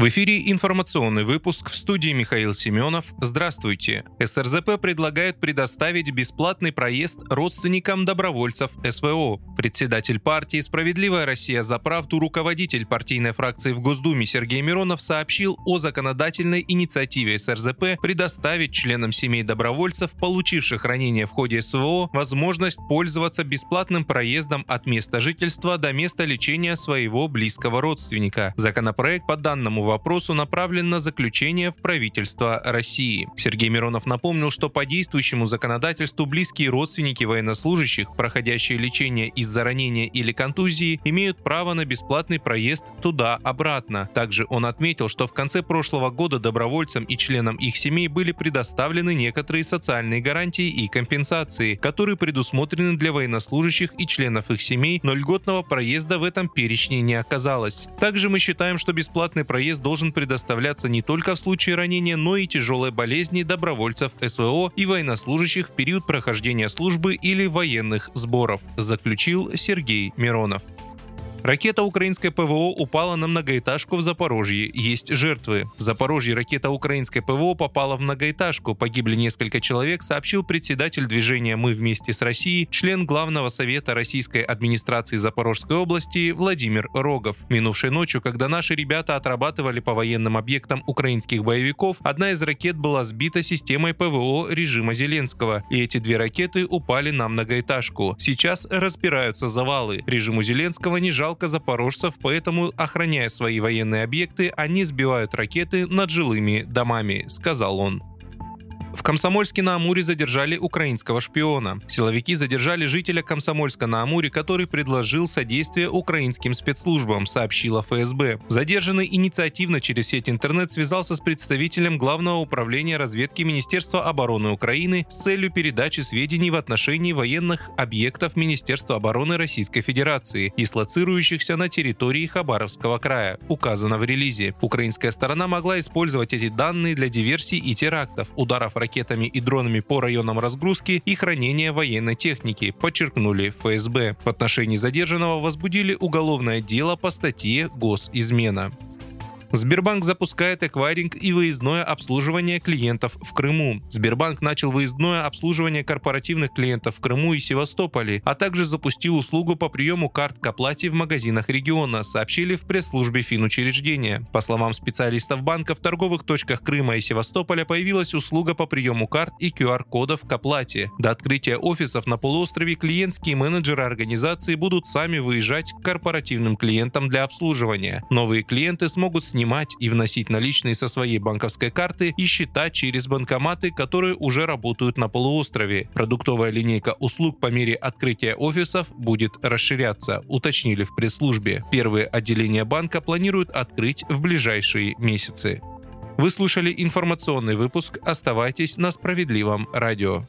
В эфире информационный выпуск в студии Михаил Семенов. Здравствуйте. СРЗП предлагает предоставить бесплатный проезд родственникам добровольцев СВО. Председатель партии «Справедливая Россия за правду» руководитель партийной фракции в Госдуме Сергей Миронов сообщил о законодательной инициативе СРЗП предоставить членам семей добровольцев, получивших ранения в ходе СВО, возможность пользоваться бесплатным проездом от места жительства до места лечения своего близкого родственника. Законопроект по данному вопросу направлен на заключение в правительство России. Сергей Миронов напомнил, что по действующему законодательству близкие родственники военнослужащих, проходящие лечение из-за ранения или контузии, имеют право на бесплатный проезд туда-обратно. Также он отметил, что в конце прошлого года добровольцам и членам их семей были предоставлены некоторые социальные гарантии и компенсации, которые предусмотрены для военнослужащих и членов их семей, но льготного проезда в этом перечне не оказалось. Также мы считаем, что бесплатный проезд должен предоставляться не только в случае ранения, но и тяжелой болезни добровольцев СВО и военнослужащих в период прохождения службы или военных сборов, заключил Сергей Миронов. Ракета украинской ПВО упала на многоэтажку в Запорожье. Есть жертвы. В Запорожье ракета украинской ПВО попала в многоэтажку. Погибли несколько человек, сообщил председатель движения «Мы вместе с Россией», член Главного совета российской администрации Запорожской области Владимир Рогов. Минувшей ночью, когда наши ребята отрабатывали по военным объектам украинских боевиков, одна из ракет была сбита системой ПВО режима Зеленского, и эти две ракеты упали на многоэтажку. Сейчас разбираются завалы. Режиму Зеленского не жалко жалко запорожцев, поэтому, охраняя свои военные объекты, они сбивают ракеты над жилыми домами, сказал он. В Комсомольске-на-Амуре задержали украинского шпиона. Силовики задержали жителя Комсомольска-на-Амуре, который предложил содействие украинским спецслужбам, сообщила ФСБ. Задержанный инициативно через сеть интернет связался с представителем Главного управления разведки Министерства обороны Украины с целью передачи сведений в отношении военных объектов Министерства обороны Российской Федерации, дислоцирующихся на территории Хабаровского края, указано в релизе. Украинская сторона могла использовать эти данные для диверсий и терактов, ударов ракетами и дронами по районам разгрузки и хранения военной техники, подчеркнули ФСБ. В отношении задержанного возбудили уголовное дело по статье «Госизмена». Сбербанк запускает эквайринг и выездное обслуживание клиентов в Крыму. Сбербанк начал выездное обслуживание корпоративных клиентов в Крыму и Севастополе, а также запустил услугу по приему карт к оплате в магазинах региона, сообщили в пресс-службе финучреждения. По словам специалистов банка, в торговых точках Крыма и Севастополя появилась услуга по приему карт и QR-кодов к оплате. До открытия офисов на полуострове клиентские менеджеры организации будут сами выезжать к корпоративным клиентам для обслуживания. Новые клиенты смогут снимать снимать и вносить наличные со своей банковской карты и счета через банкоматы, которые уже работают на полуострове. Продуктовая линейка услуг по мере открытия офисов будет расширяться, уточнили в пресс-службе. Первые отделения банка планируют открыть в ближайшие месяцы. Вы слушали информационный выпуск. Оставайтесь на справедливом радио.